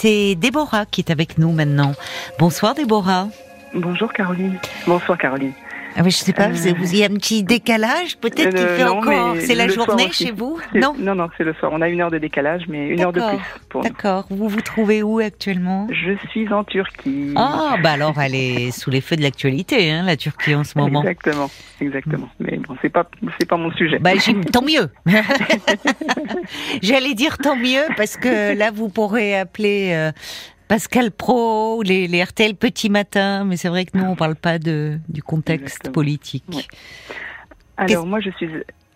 c'est Déborah qui est avec nous maintenant. Bonsoir Déborah. Bonjour Caroline. Bonsoir Caroline. Ah oui, je sais pas, vous, avez, vous y a un petit décalage peut-être qu'il Euh, fait non, encore. C'est la journée chez vous Non Non, non, c'est le soir. On a une heure de décalage, mais une heure de plus. D'accord. Vous vous trouvez où actuellement Je suis en Turquie. Ah, bah alors elle est sous les feux de l'actualité, hein, la Turquie en ce moment. Exactement, exactement. Mais bon, c'est pas, c'est pas mon sujet. Bah, tant mieux. J'allais dire tant mieux parce que là vous pourrez appeler euh, Pascal Pro, les, les RTL Petit Matin, mais c'est vrai que nous on parle pas de du contexte Exactement. politique. Alors moi, je suis,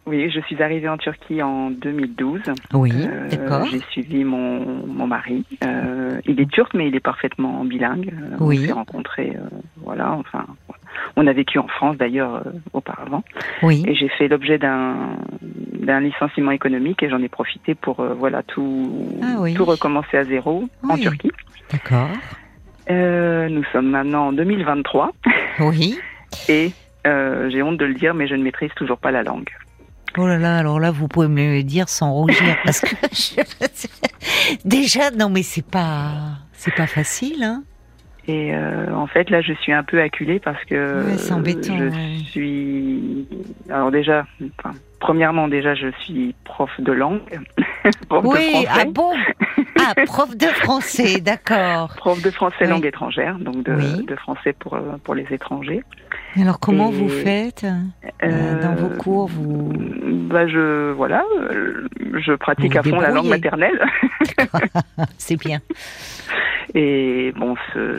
oui, je suis arrivée en Turquie en 2012. Oui, Euh, d'accord. J'ai suivi mon, mon mari. Euh, il est turc, mais il est parfaitement bilingue. Euh, Oui. On s'est rencontrés, euh, voilà. Enfin, on a vécu en France d'ailleurs auparavant. Oui, Et j'ai fait l'objet d'un d'un licenciement économique et j'en ai profité pour voilà tout Ah oui. tout recommencer à zéro en. Turquie. D'accord. Euh, nous sommes maintenant en 2023 Oui. et euh, j'ai honte de le dire, mais je ne maîtrise toujours pas la langue. Oh là là, alors là, vous pouvez me le dire sans rougir, parce que je- déjà, non, mais c'est pas, c'est pas facile, hein. Et euh, en fait, là, je suis un peu acculée parce que Ouais, c'est embêtant, je ouais. suis. Alors déjà, enfin, premièrement, déjà, je suis prof de langue, prof Oui, ah bon Ah, prof de français, d'accord. prof de français Oui. langue étrangère, donc de, Oui. de français pour euh, pour les étrangers. Alors comment Et- vous faites euh, dans vos cours Vous Bah je voilà, euh, je pratique Vous à fond la langue maternelle c'est bien. Et bon,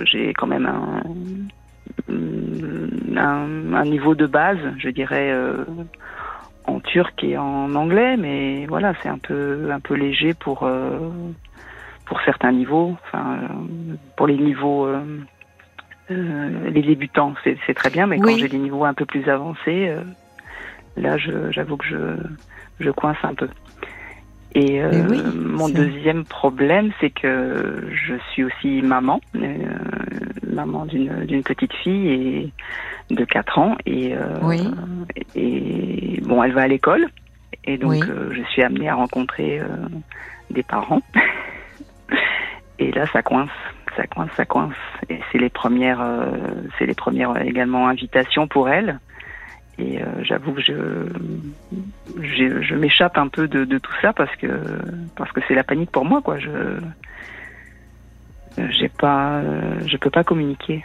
j'ai quand même un, un un niveau de base, je dirais euh, en turc et en anglais, mais voilà, c'est un peu un peu léger pour euh, pour certains niveaux. Enfin, euh, pour les niveaux euh, les débutants, c'est très bien, mais Oui. quand j'ai des niveaux un peu plus avancés, là, j'avoue que je je coince un peu. Et euh, oui, mon deuxième problème, c'est que je suis aussi maman, euh, maman d'une d'une petite fille et de 4 ans et euh, Oui. et bon, elle va à l'école et donc Oui. euh, je suis amenée à rencontrer euh, des parents. et là, ça coince, ça coince, ça coince. Et c'est les premières, euh, c'est les premières également invitations pour elle. Et euh, j'avoue que je, je, je m'échappe un peu de, de tout ça parce que parce que c'est la panique pour moi, quoi. Je j'ai pas, euh, je peux pas communiquer.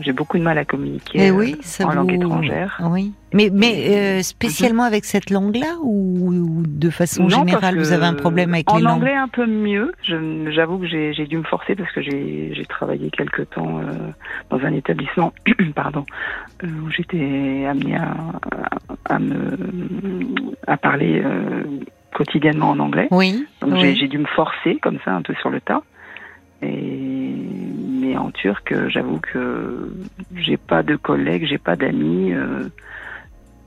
J'ai beaucoup de mal à communiquer euh, oui, ça en langue étrangère. Oui. Mais mais euh, spécialement avec cette langue-là ou, ou de façon Non, générale, vous avez un problème avec en les langues? anglais un peu mieux. J'avoue que j'ai dû me forcer parce que j'ai travaillé quelque temps euh, dans un établissement, pardon, euh, où j'étais amenée à, à, à me à parler euh, quotidiennement en anglais. Oui. Donc oui. j'ai dû me forcer comme ça un peu sur le tas. Et mais en turc, j'avoue que j'ai pas de collègues, j'ai pas d'amis. euh,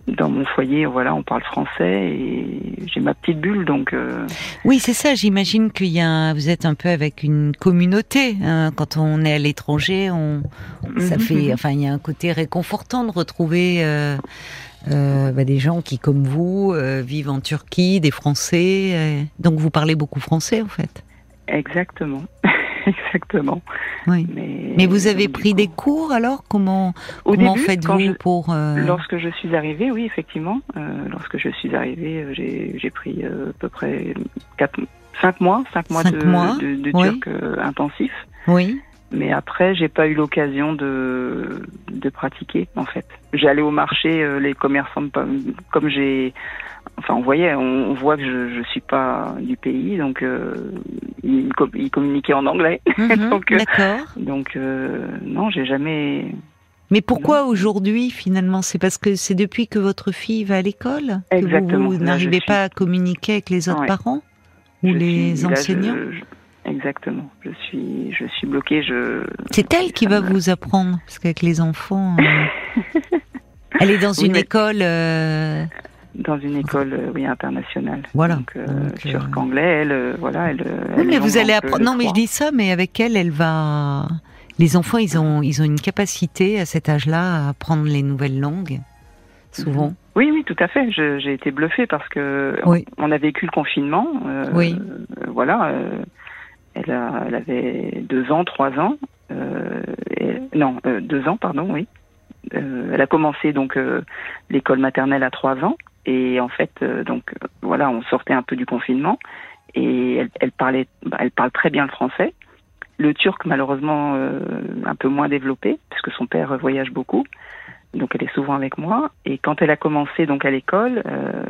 dans mon foyer, voilà, on parle français et j'ai ma petite bulle, donc euh, Oui, c'est ça. J'imagine qu'il y a, un- vous êtes un peu avec une communauté. hein. Quand on est à l'étranger, on, ça Mhm, fait, enfin, il y a un côté réconfortant de retrouver euh, euh, bah, des gens qui, comme vous, euh, vivent en Turquie, des Français. euh. donc, vous parlez beaucoup français, en fait. exactement, exactement. Oui. Mais, Mais vous avez pris coup, des cours alors? Comment au faites-vous pour euh, Lorsque je suis arrivée, oui, effectivement. Euh, lorsque je suis arrivée, euh, j'ai pris euh, à peu près quatre, cinq mois, cinq mois Cinq de, mois, de, de oui. turc intensif. Oui. Mais après, j'ai pas eu l'occasion de, de pratiquer, en fait. J'allais au marché, les commerçants, me- comme j'ai, enfin, on voyait, on, on voit que je, je suis pas du pays, donc euh, ils, me com- ils communiquaient en anglais. Mhm, Donc, euh, D'accord. Donc euh, non, j'ai jamais. Mais pourquoi aujourd'hui finalement? C'est parce que c'est depuis que votre fille va à l'école que Exactement. vous, n'arrivez suis- pas à communiquer avec les autres Ouais. parents ou je les suis- là, je- enseignants? Exactement. Je suis, je suis bloquée. Je. C'est elle qui va vous apprendre parce qu'avec les enfants, euh, elle est dans Oui, une mais- école. Euh, dans une école euh, oui internationale. Voilà. Donc, euh, Donc, euh, turc anglais, elle, euh, voilà, elle. Oui, elle mais vous allez apprendre. les Non, mais je dis ça, mais avec elle, elle va. Les enfants, ils ont, ils ont une capacité à cet âge-là à apprendre les nouvelles langues. Souvent. Oui, oui, tout à fait. J'ai été bluffée parce que Oui. on a vécu le confinement. euh, Oui. euh, voilà. euh, Elle, a, elle avait deux ans, trois ans. Euh, et- non, euh, deux ans, pardon, oui. Euh, elle a commencé donc euh, l'école maternelle à trois ans. Et en fait, euh, donc voilà, on sortait un peu du confinement. Et elle, elle parlait, bah, elle parle très bien le français. Le turc, malheureusement, euh, un peu moins développé, puisque son père voyage beaucoup. Donc elle est souvent avec moi. Et quand elle a commencé donc à l'école, euh,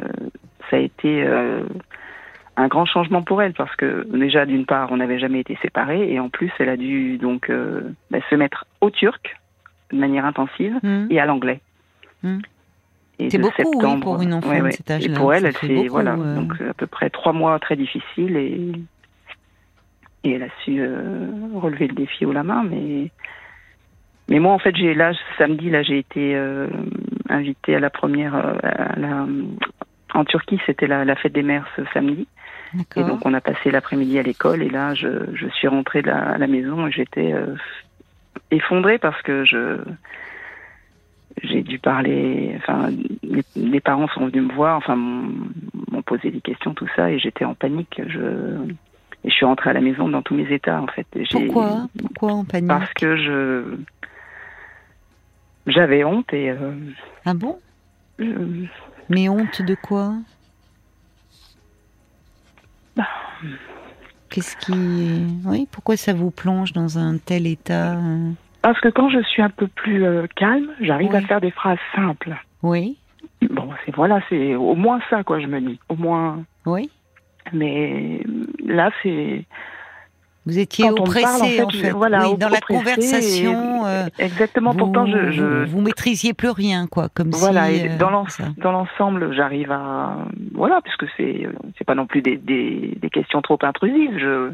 ça a été euh, un grand changement pour elle parce que déjà d'une part on n'avait jamais été séparés et en plus elle a dû donc bah, se mettre au turc de manière intensive Hmm. et à l'anglais. Hmm. C'est beaucoup, oui, pour une enfant ouais, de ouais. cet âge-là. Et pour elle, elle fait beaucoup, voilà euh. donc à peu près trois mois très difficiles et et elle a su euh, relever le défi haut la main mais mais moi en fait j'ai là samedi là j'ai été euh, invitée à la première euh, à la- en Turquie c'était la, la fête des mères ce samedi et donc on a passé l'après-midi à l'école et là je, je suis rentrée de la, à la maison et j'étais effondrée parce que je j'ai dû parler enfin les, les parents sont venus me voir enfin m'ont posé des questions tout ça et j'étais en panique. Je et je suis rentrée à la maison dans tous mes états en fait. Pourquoi? Pourquoi en panique? Parce que je j'avais honte et euh, Ah bon? Mais honte de quoi? Bah. Qu'est-ce qui. Oui, pourquoi ça vous plonge dans un tel état euh? Parce que quand je suis un peu plus euh, calme j'arrive à faire des phrases simples Oui, Bon, c'est voilà, c'est au moins ça, quoi, je me dis. Au moins. oui. Mais là, c'est. Vous étiez Quand on me parle, oppressé, en en fait, fait. je- voilà, oui, dans la conversation. euh, Exactement, vous, pourtant, je. je- vous, maîtrisiez plus rien, quoi, comme voilà, si. et euh, dans l'ensemble, j'arrive à. Voilà, puisque c'est c'est pas non plus des, des, des questions trop intrusives. Je,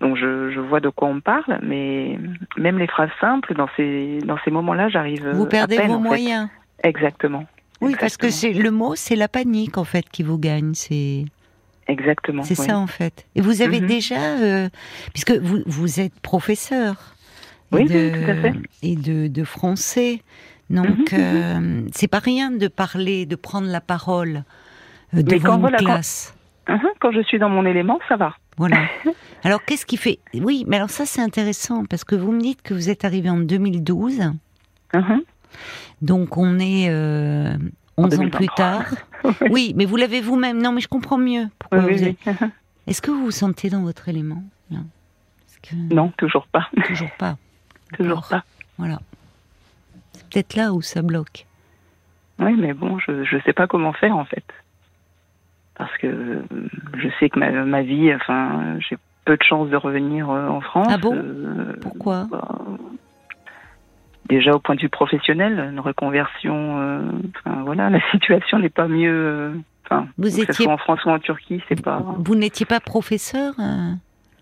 donc, je, je vois de quoi on parle, mais même les phrases simples, dans ces, dans ces moments-là, j'arrive. Vous à perdez peine, vos en fait. moyens. Exactement. Oui, parce que c'est le mot, c'est la panique en fait qui vous gagne. C'est Exactement. c'est oui. ça en fait. Et vous avez Mhm. déjà, euh, puisque vous vous êtes professeur. Oui, de, oui, tout à fait. Et de, de français. Donc Mhm, euh, c'est pas rien de parler, de prendre la parole euh, devant quand, une voilà, classe. Mhm, Quand je suis dans mon élément, ça va. Voilà. Alors qu'est-ce qui fait Oui, mais alors ça c'est intéressant parce que vous me dites que vous êtes arrivé en 2012. Mhm. Donc on est euh, 11 ans plus 2023. tard. Oui, mais vous l'avez vous-même. Non, mais je comprends mieux. Pourquoi Oui, vous oui. Est-ce que vous vous sentez dans votre élément là? Parce que Non, toujours pas. toujours pas. toujours pas. Voilà. C'est peut-être là où ça bloque. Oui, mais bon, je je sais pas comment faire en fait. Parce que euh, je sais que ma, ma vie, enfin, j'ai peu de chances de revenir euh, en France. Ah bon? euh, Pourquoi? bah, Déjà au point de vue professionnel, une reconversion, euh, enfin voilà, la situation n'est pas mieux. euh, Enfin, Vous que ce étiez- soit en France ou en Turquie, c'est pas. Vous n'étiez pas professeur euh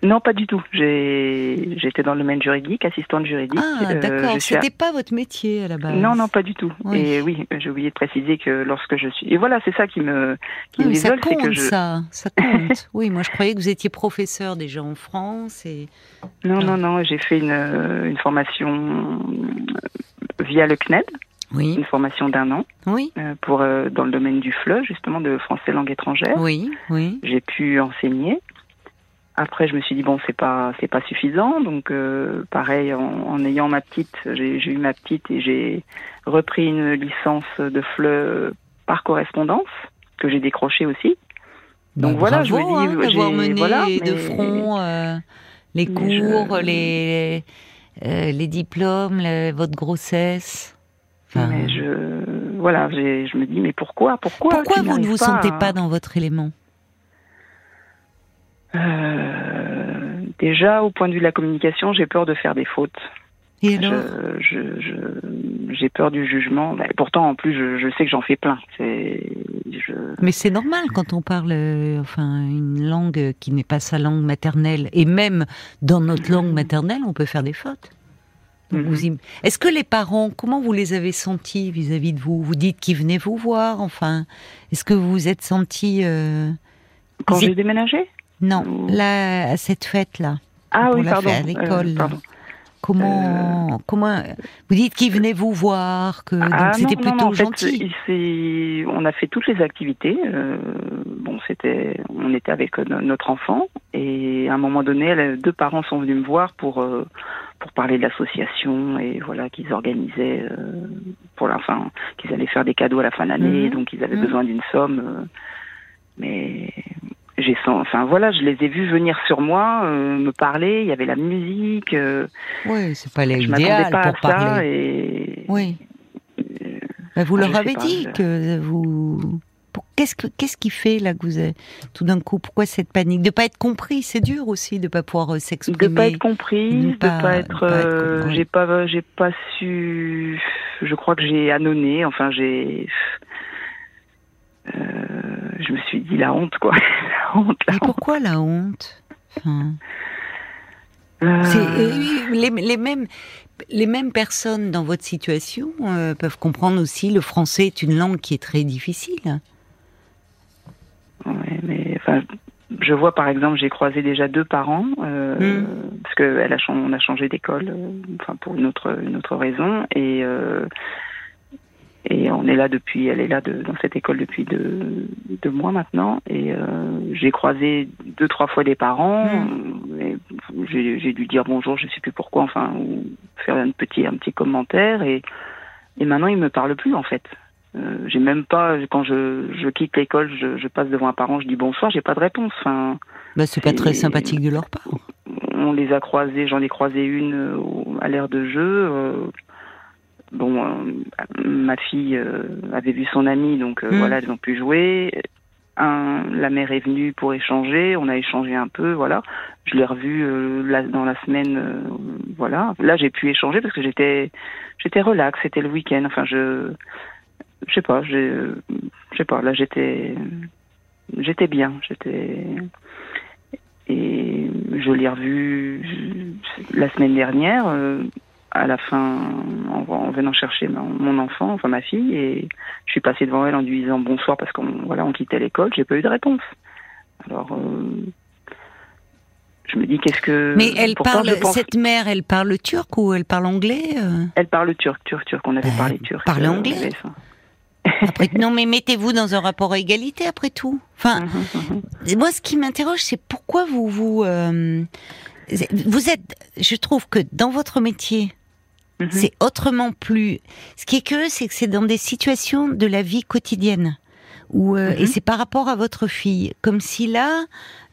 Non, pas du tout. J'étais dans le domaine juridique, assistante juridique. Ah, Euh, d'accord. je suis à- C'était pas votre métier à la base. Non, non, pas du tout. Oui. Et oui, j'ai oublié de préciser que lorsque je suis. Et voilà, c'est ça qui me, qui me mais ça compte, que je. ça. Ça compte. oui, moi je croyais que vous étiez professeur déjà en France et. Non, non, non, j'ai fait une, euh, une formation euh, via le CNED, Oui, une formation d'un an, oui, euh, pour, euh, dans le domaine du FLE, justement, de français langue étrangère. oui, oui. J'ai pu enseigner. Après, je me suis dit, bon, c'est pas, c'est pas suffisant. Donc, euh, pareil, en, en ayant ma petite, j'ai eu ma petite et j'ai repris une licence de FLE par correspondance, que j'ai décrochée aussi. Donc Bah, voilà, je me dis, hein, j'ai- mené voilà, de mais- front euh, les je- cours, les euh, les diplômes, le- votre grossesse. Enfin, Mais je, voilà, je me dis, mais pourquoi, pourquoi pourquoi vous ne vous pas sentez à- pas dans votre élément? Euh, Déjà, au point de vue de la communication, j'ai peur de faire des fautes. Et alors? Je, j'ai peur du jugement. Mais pourtant, en plus, je, je sais que j'en fais plein. Je, Mais c'est normal quand on parle, euh, enfin, une langue qui n'est pas sa langue maternelle, et même dans notre langue maternelle, on peut faire des fautes. Mhm. Est-ce que les parents, comment vous les avez sentis vis-à-vis de vous? Vous dites qu'ils venaient vous voir, enfin, est-ce que vous vous êtes sentis euh, quand j'ai déménagé? Non, Ou- là, à cette fête-là. Ah oui, la pardon. faire à l'école, euh, pardon. Comment, comment Vous dites qu'il venait vous voir, que Ah, c'était plutôt non, en fait, gentil. on a fait toutes les activités. euh, bon, c'était, on était avec no- notre enfant et à un moment donné, les deux parents sont venus me voir pour euh, pour parler de l'association et voilà qu'ils organisaient euh, pour la fin, qu'ils allaient faire des cadeaux à la fin de l'année, Mhm. donc ils avaient Mhm. besoin d'une somme. euh, mais j'ai enfin voilà, je les ai vus venir sur moi, euh, me parler. Il y avait la musique. euh, Oui, c'est pas je m'attendais l'idéal pas pour à ça parler. et Oui. Bah, vous leur avez dit que vous. Qu'est-ce que qu'est-ce qui fait là que vous êtes tout d'un coup Pourquoi cette panique? De pas être compris, c'est dur aussi de pas pouvoir euh, de s'exprimer. pas être compris, de pas- pas, être, pas être euh, j'ai pas, j'ai pas su. Je crois que j'ai annonné. Enfin, j'ai. euh, je me suis dit la honte, quoi. honte, la Mais honte. pourquoi la honte? Enfin, Euh, euh, les, les mêmes les mêmes personnes dans votre situation euh, peuvent comprendre aussi le français est une langue qui est très difficile. ouais, mais enfin, je vois par exemple, j'ai croisé déjà deux parents euh, Mm. parce que elle a, chang- on a changé d'école, enfin pour une autre, une autre raison et. Et on est là depuis, elle est là de, dans cette école depuis deux, deux mois maintenant. Et euh, j'ai croisé deux, trois fois des parents. et J'ai dû dire bonjour, je sais plus pourquoi, enfin, ou faire un petit, un petit commentaire. Et, et maintenant, ils me parlent plus en fait. Euh, j'ai même pas, quand je, je quitte l'école, je, je passe devant un parent, je dis bonsoir, j'ai pas de réponse. Enfin, Bah, c'est pas très sympathique de leur part. on les a croisés, j'en ai croisé une euh, à l'ère de jeu. euh, bon, euh, ma fille euh, avait vu son amie, donc euh, Mm. voilà, elles ont pu jouer. Un, la mère est venue pour échanger, on a échangé un peu, voilà. Je l'ai revue euh, dans la semaine, euh, voilà. Là, j'ai pu échanger parce que j'étais, j'étais relax, c'était le week-end. Enfin, je, je sais pas, j'ai, je sais pas. Là, j'étais, j'étais bien, j'étais. Et je l'ai revu la semaine dernière, euh, à la fin, en, en venant chercher mon, mon enfant, enfin ma fille, et je suis passée devant elle en lui disant bonsoir parce qu'on voilà, on quittait l'école, j'ai pas eu de réponse. Alors, euh, je me dis qu'est-ce que. Mais elle parle, pense- cette mère, elle parle turc ou elle parle anglais euh? Elle parle turc, turc, turc. On avait Euh, parlé turc. parle euh, anglais. Après, non, mais mettez-vous dans un rapport à égalité après tout. Enfin, Mhm, mhm. moi, ce qui m'interroge, c'est pourquoi vous vous euh, vous êtes. Je trouve que dans votre métier, Mhm. c'est autrement plus. Ce qui est curieux, c'est que c'est dans des situations de la vie quotidienne. Où, euh, Mhm. Et c'est par rapport à votre fille. Comme si là,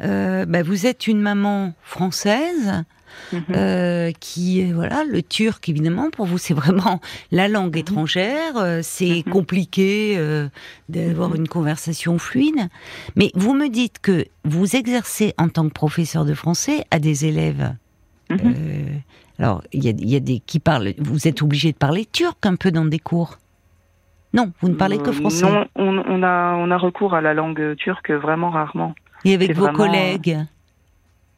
euh, bah, vous êtes une maman française Mhm. euh, qui voilà le turc évidemment pour vous c'est vraiment la langue Mhm. étrangère euh, c'est Mhm. compliqué euh, d'avoir Mhm. une conversation fluide mais vous me dites que vous exercez en tant que professeur de français à des élèves Mhm. Alors il y a, il y a des qui parlent vous êtes obligé de parler turc un peu dans des cours non vous ne parlez que Euh, français Non, on, on a, on a recours à la langue turque vraiment rarement. et avec vos vraiment- collègues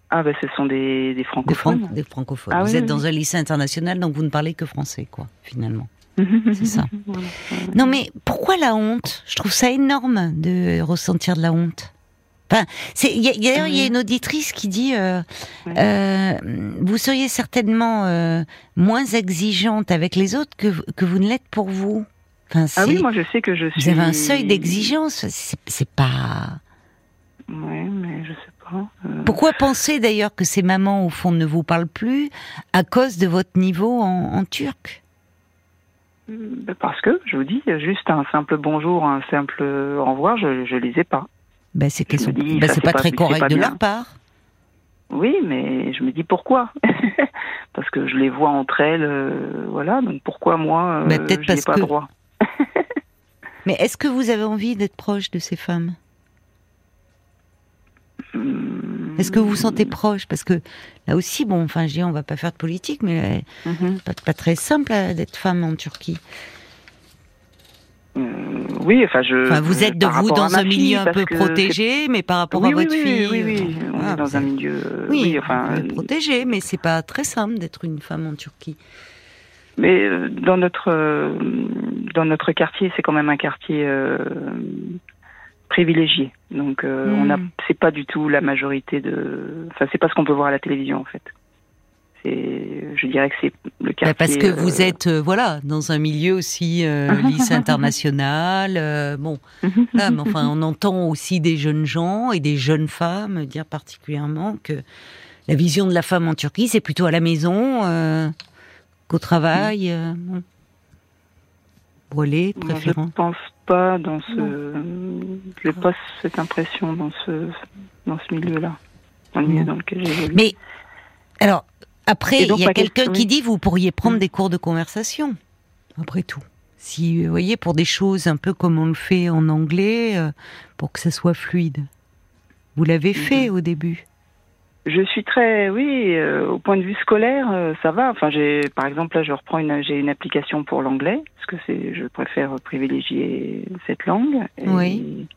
Ah, ben ce sont des, des des, francophones. fran- des francophones Ah vous oui, êtes oui, dans un lycée international donc vous ne parlez que français quoi finalement c'est ça. Non, mais pourquoi la honte? Je trouve ça énorme de ressentir de la honte. Enfin, c'est il y a- d'ailleurs il y a une auditrice qui dit euh, Ouais. euh, vous seriez certainement euh, moins exigeante avec les autres que que vous ne l'êtes pour vous. Enfin, Ah oui, moi je sais que je suis. vous avez un seuil d'exigence. C'est pas. Ouais, mais je sais pas. Pourquoi penser d'ailleurs que ces mamans au fond ne vous parlent plus à cause de votre niveau en, en turc? Ben, Parce que, je vous dis, juste un simple bonjour, un simple au revoir, je, je les ai pas. Ben c'est sont- ben, pas, pas- très correct pas de leur part. Oui, mais je me dis pourquoi Parce que je les vois entre elles, euh, voilà, donc pourquoi moi, euh, Ben, peut-être je n'ai pas que- droit Mais est-ce que vous avez envie d'être proche de ces femmes? Hum, Est-ce que vous vous sentez proche? Parce que là aussi, bon, enfin, je dis, on va pas faire de politique, mais mhm. pas, pas très simple euh, d'être femme en Turquie. Euh, oui, enfin, je. Enfin, vous êtes de vous dans un milieu un peu protégé, mais par rapport Oui, à oui, votre oui, fille. oui, oui, euh, on voilà, est dans un milieu. euh, Oui, Oui, enfin. êtes protégé, mais c'est pas très simple d'être une femme en Turquie. Mais euh, dans notre euh, dans notre quartier, c'est quand même un quartier euh, privilégié. Donc euh, Hmm. on a c'est pas du tout la majorité de enfin c'est pas ce qu'on peut voir à la télévision en fait. Je dirais que c'est le Bah, quartier. parce que vous euh, êtes, euh, voilà, dans un milieu aussi euh, lycée international. bon, là, mais enfin, on entend aussi des jeunes gens et des jeunes femmes dire particulièrement que la vision de la femme en Turquie, c'est plutôt à la maison qu'au travail. bon. Brûlé, Moi, je préférence. pense pas dans ce. Je n'ai pas cette impression dans ce dans ce milieu-là, dans le milieu dans lequel j'évolue. Mais alors, après, il y a quelqu'un qui dit vous pourriez prendre Mm. des cours de conversation. Après tout, si vous voyez pour des choses un peu comme on le fait en anglais, euh, pour que ça soit fluide. Vous l'avez Mhm. fait au début. Je suis très, oui, euh, au point de vue scolaire, euh, ça va. Enfin, j'ai, par exemple, là, je reprends une, j'ai une application pour l'anglais parce que c'est, je préfère privilégier cette langue. Et- Oui.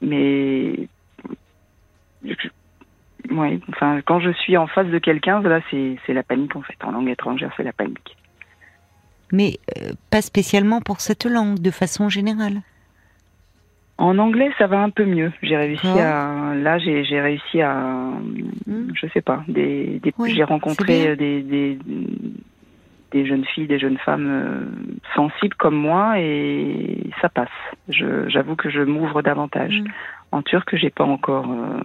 Mais, je- ouais, enfin, quand je suis en face de quelqu'un, là, c'est, c'est la panique en fait. En langue étrangère, c'est la panique. Mais euh, pas spécialement pour cette langue, de façon générale. En anglais, ça va un peu mieux. J'ai réussi à, là, j'ai, j'ai réussi à, Hmm. je sais pas, des, des Oui, j'ai rencontré des, des, des jeunes filles, des jeunes femmes euh, sensibles comme moi et ça passe. Je, j'avoue que je m'ouvre davantage. Mm. En turc, j'ai pas encore. euh,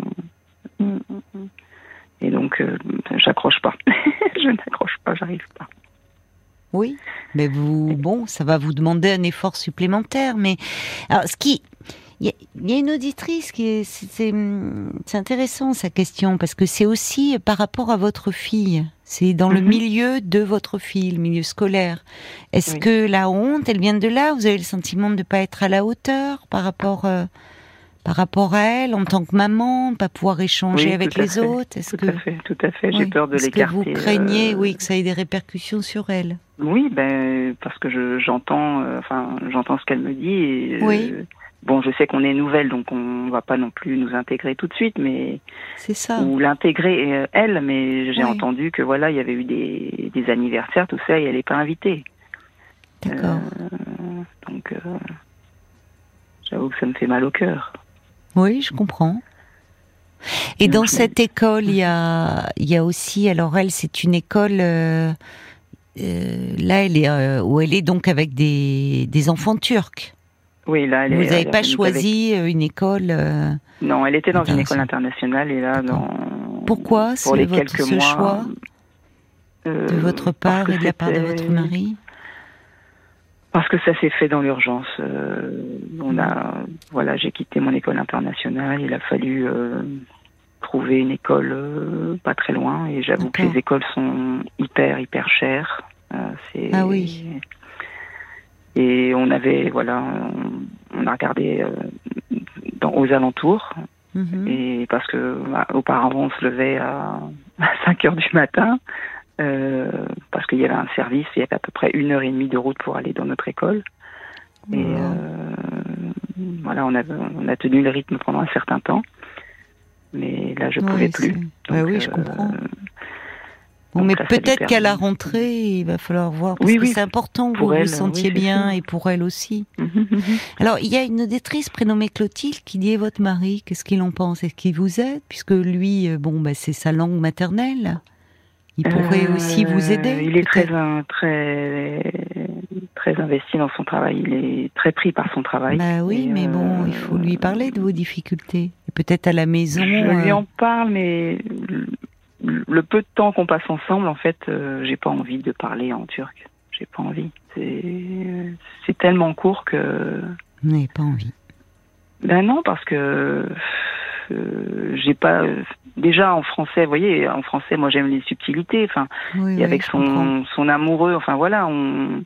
Et donc, euh, j'accroche pas. je n'accroche pas, j'arrive pas. Oui, mais vous, bon, ça va vous demander un effort supplémentaire. Mais alors, ce qui, il y, a- une auditrice qui est, c'est- intéressant sa question parce que c'est aussi par rapport à votre fille. C'est dans le Mhm. milieu de votre fille, le milieu scolaire. Est-ce Oui. que la honte, elle vient de là? Vous avez le sentiment de ne pas être à la hauteur par rapport, euh, par rapport à elle en tant que maman, pas pouvoir échanger Oui, avec les fait. autres Est-ce Tout que à fait, tout à fait. oui, J'ai peur de est-ce que l'écarter. vous craignez, euh, oui, que ça ait des répercussions sur elle? Oui, ben parce que je j'entends, euh, enfin j'entends ce qu'elle me dit. Et, euh, Oui. Bon, je sais qu'on est nouvelle, donc on va pas non plus nous intégrer tout de suite, mais C'est ça. ou l'intégrer euh, elle. Mais j'ai Oui. entendu que voilà, il y avait eu des, des anniversaires, tout ça, et elle n'est pas invitée. D'accord. Donc, j'avoue que ça me fait mal au cœur. Oui, je comprends. Et dans cette école, il y a, il y a aussi, alors elle, c'est une école, euh, euh, là, elle est, euh, où elle est donc avec des, des enfants turcs. Oui, là, elle Vous est- n'avez pas choisi une école. Non, elle était dans une école Internationale. et là, dans Pourquoi pour c'est les votre quelques ce mois choix de votre part et de la part de votre mari? Parce que ça s'est fait dans l'urgence. Euh, on a, voilà, j'ai quitté mon école internationale. Il a fallu euh, trouver une école euh, pas très loin, et j'avoue que les écoles sont hyper hyper chères. Ah oui. Et on avait, voilà, on, on a regardé dans, aux alentours, Mhm. et parce que bah, auparavant on se levait à, à 5 heures du matin. Euh, parce qu'il y avait un service, il y avait à peu près une heure et demie de route pour aller dans notre école. Et euh, voilà, on a, on a tenu le rythme pendant un certain temps. Mais là, je Ouais, pouvais plus. Ouais, oui, je euh, comprends. Bon, mais peut-être qu'à la rentrée, il va falloir voir. Parce Oui, que oui. c'est important que Pour vous elle, vous sentiez oui, bien et pour elle aussi. Mhm, mhm. Alors, il y a une auditrice prénommée Clotilde qui dit votre mari, qu'est-ce qu'il en pense? Est-ce qu'il vous aide? Puisque lui, bon, bah, c'est sa langue maternelle. Il pourrait Euh, aussi vous aider Il est très, très, très investi dans son travail. Il est très pris par son travail. Bah oui, mais bon, euh, il faut lui parler de vos difficultés. Peut-être à la maison. Je lui euh, en parle, mais le- peu de temps qu'on passe ensemble, en fait, euh, j'ai pas envie de parler en turc. J'ai pas envie. C'est tellement court que. Vous n'avez pas envie. Ben non, parce que euh, j'ai pas. Déjà en français, vous voyez, en français, moi j'aime les subtilités. Enfin, Oui, et oui, avec son son amoureux. Enfin voilà, on.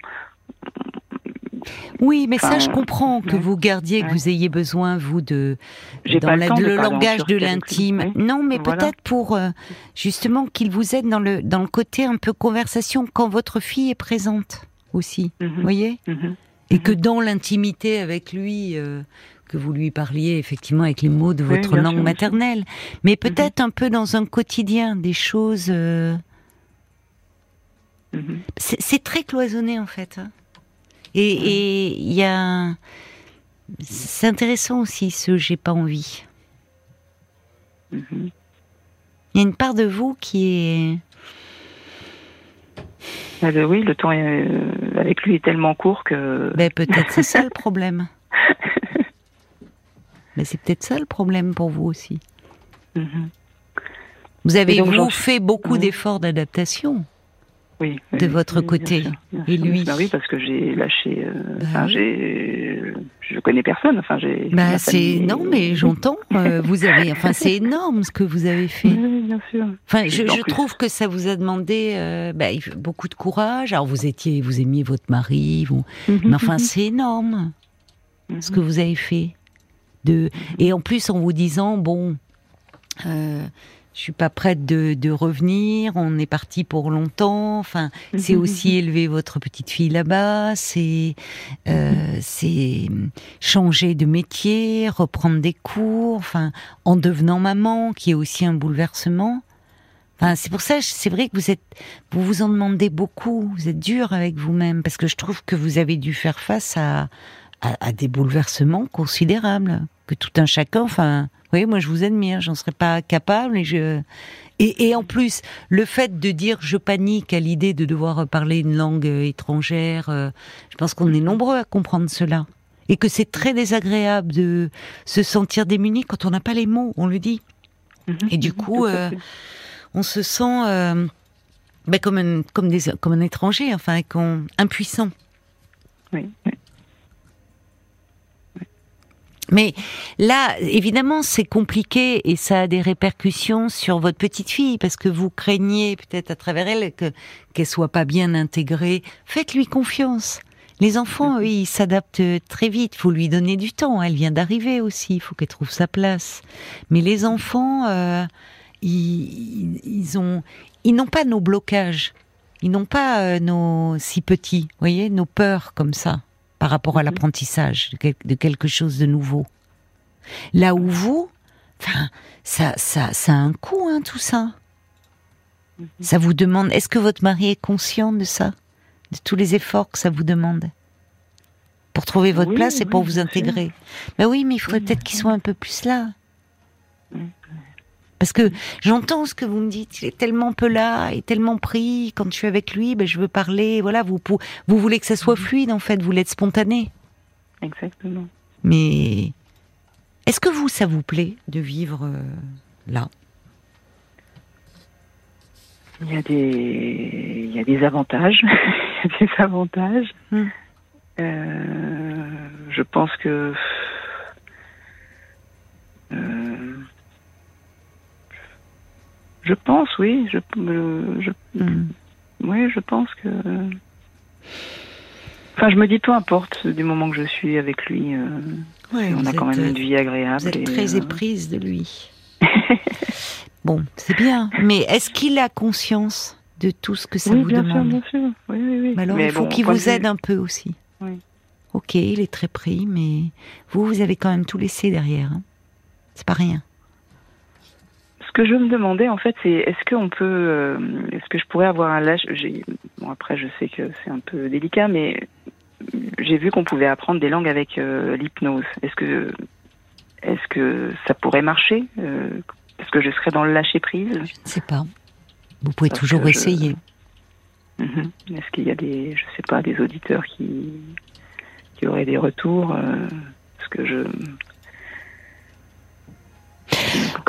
Oui, mais ça, je comprends que ouais. vous gardiez, que vous ayez besoin, vous, de dans pas la- le temps de le langage de l'intime. Non, mais Voilà. peut-être pour euh, justement qu'il vous aide dans le dans le côté un peu conversation quand votre fille est présente aussi. Mhm, Vous voyez mhm. Et que dans l'intimité avec lui, euh, que vous lui parliez effectivement avec les mots de votre langue sûr, maternelle, mais peut-être un peu dans un quotidien, des choses. euh, Mhm. c'est c'est très cloisonné en fait. hein. Et il y a. C'est intéressant aussi ce j'ai pas envie. Mhm. Il y a une part de vous qui est oui, le temps avec lui est tellement court que. Ben, peut-être c'est ça le problème. Mais c'est peut-être ça le problème pour vous aussi. Mhm. Vous avez vous fait beaucoup d'efforts d'adaptation. Oui, de votre côté. Et lui bah Oui, parce que j'ai lâché. Euh, bah enfin, j'ai. Je connais personne. Enfin, j'ai. Bah, c'est non, mais j'entends. Euh, vous avez. Enfin, c'est énorme ce que vous avez fait. Oui, bien sûr. Enfin, je, je trouve que ça vous a demandé euh, bah, beaucoup de courage. Alors, vous étiez, vous aimiez votre mari, vous. Mhm, mais enfin, mhm. c'est énorme ce que vous avez fait. De et en plus en vous disant bon. Euh, je suis pas prête de, revenir. On est parti pour longtemps. Enfin, c'est aussi élever votre petite fille là-bas. C'est euh, c'est changer de métier, reprendre des cours. Enfin, en devenant maman, qui est aussi un bouleversement. Enfin, c'est pour ça, c'est vrai que vous êtes, vous vous en demandez beaucoup. Vous êtes dur avec vous-même parce que je trouve que vous avez dû faire face à, à des bouleversements considérables que tout un chacun. Enfin, oui, moi je vous admire, j'en serais pas capable et je. Et, en plus, le fait de dire je panique à l'idée de devoir parler une langue euh, étrangère, euh, je pense qu'on est nombreux à comprendre cela. Et que c'est très désagréable de se sentir démuni quand on n'a pas les mots, on le dit. Mhm. et du coup, euh, on se sent ben, comme, un, comme, des, comme un étranger, enfin, impuissant. Oui. Mais là, évidemment, c'est compliqué et ça a des répercussions sur votre petite fille parce que vous craignez peut-être à travers elle que qu'elle soit pas bien intégrée. Faites-lui confiance. Les enfants, oui, ils s'adaptent très vite. Faut lui donner du temps. Elle vient d'arriver aussi. Il faut qu'elle trouve sa place. Mais les enfants, euh, ils, ils, ont, ils n'ont pas nos blocages. Ils n'ont pas euh, nos si petits, vous voyez, nos peurs comme ça par rapport à mhm. l'apprentissage de quelque chose de nouveau. Là où vous, enfin, ça, ça, ça a un coût, hein, tout ça. Mhm. Ça vous demande. Est-ce que votre mari est conscient de ça, de tous les efforts que ça vous demande? Pour trouver votre place et pour vous intégrer Ben oui, mais il faudrait peut-être qu'il soit un peu plus là. Parce que j'entends ce que vous me dites, il est tellement peu là, il est tellement pris. Quand je suis avec lui, ben je veux parler. Voilà, vous, vous voulez que ça soit fluide en fait, vous l'êtes spontané. Exactement. Mais est-ce que vous, ça vous plaît de vivre euh, là? Il y a des, il y a des avantages, il y a des avantages. Hum. Euh, je pense que euh, je pense, oui. Je, je, hmm. Oui, je pense que. Enfin, je me dis peu importe du moment que je suis avec lui. Euh, on a quand même une vie agréable. Vous êtes très euh, éprise de lui. bon, c'est bien. Mais est-ce qu'il a conscience de tout ce que ça vous bien demande? sûr, bien sûr. Oui, oui, oui. alors, il faut qu'il vous aide un peu aussi. Oui. Ok, il est très pris, mais vous, vous avez quand même tout laissé derrière. Hein. C'est pas rien que je me demandais en fait, c'est est-ce qu'on peut, euh, est-ce que je pourrais avoir un lâche Bon après, je sais que c'est un peu délicat, mais j'ai vu qu'on pouvait apprendre des langues avec euh, l'hypnose. Est-ce que, est-ce que ça pourrait marcher euh, Est-ce que je serais dans le lâcher prise? Je ne sais pas. Vous pouvez toujours essayer. Mhm. Est-ce qu'il y a des, je sais pas, des auditeurs qui, qui auraient des retours Parce que je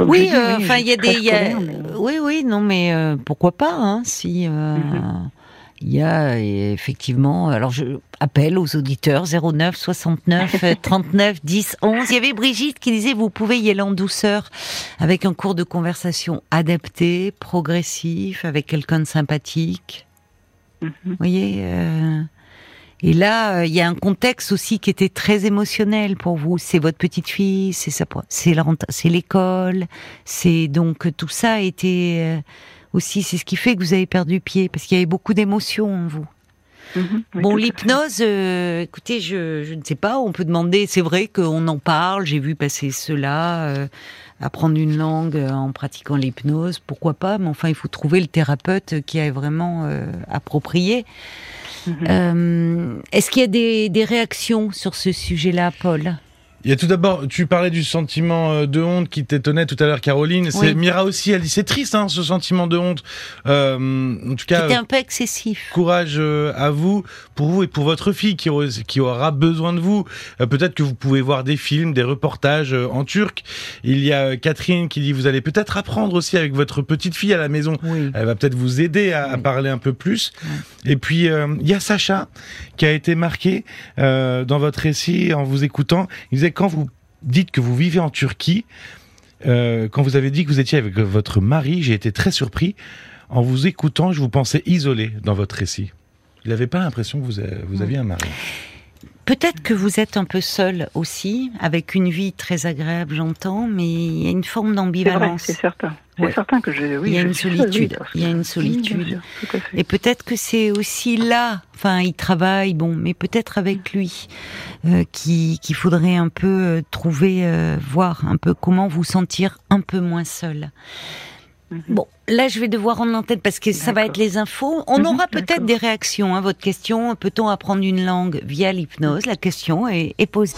oui, euh, enfin, il y a des. Oui, oui, non, mais euh, pourquoi pas, hein, si. Euh, mhm. Il y a effectivement, alors je appelle aux auditeurs 09 69 39 10 11. Il y avait Brigitte qui disait vous pouvez y aller en douceur avec un cours de conversation adapté, progressif, avec quelqu'un de sympathique. Mhm. Vous voyez, et là, euh, il y a un contexte aussi qui était très émotionnel pour vous. C'est votre petite fille, c'est l'école, c'est donc tout ça a été euh, aussi, c'est ce qui fait que vous avez perdu pied parce qu'il y avait beaucoup d'émotions en vous. Mhm, bon, l'hypnose, euh, écoutez, je, je, ne sais pas, on peut demander, c'est vrai qu'on en parle, j'ai vu passer cela, apprendre une langue en pratiquant l'hypnose, pourquoi pas, mais enfin, il faut trouver le thérapeute qui est vraiment approprié. Euh, est-ce qu'il y a des, réactions sur ce sujet-là, Paul? Il y a tout d'abord, tu parlais du sentiment euh, de honte qui t'étonnait tout à l'heure, Caroline. C'est Mira aussi, elle dit c'est triste, hein, ce sentiment de honte. Euh, en tout cas, c'était un peu excessif. Courage euh, à vous, pour vous et pour votre fille qui, qui aura besoin de vous. Euh, peut-être que vous pouvez voir des films, des reportages en turc. Il y a Catherine qui dit vous allez peut-être apprendre aussi avec votre petite fille à la maison. Elle va peut-être vous aider à, parler un peu plus. Et puis il y a Sacha qui a été marqué dans votre récit en vous écoutant. Il disait quand vous dites que vous vivez en Turquie, euh, quand vous avez dit que vous étiez avec votre mari, j'ai été très surpris. En vous écoutant, je vous pensais isolé dans votre récit. Il n'avait pas l'impression que vous, vous aviez un mari. Peut-être que vous êtes un peu seul aussi, avec une vie très agréable, j'entends, mais il y a une forme d'ambivalence. C'est certain. C'est certain que je. Oui, il y a une solitude. il y a une solitude. Et peut-être que c'est aussi là. Enfin, il travaille, bon, mais peut-être avec lui euh, qu'il faudrait un peu euh, trouver, euh, voir un peu comment vous sentir un peu moins seul. Mhm. Bon, là, je vais devoir en tête parce que ça va être les infos. On mhm, aura peut-être des réactions. à hein, votre question, peut-on apprendre une langue via l'hypnose? La question est, est posée.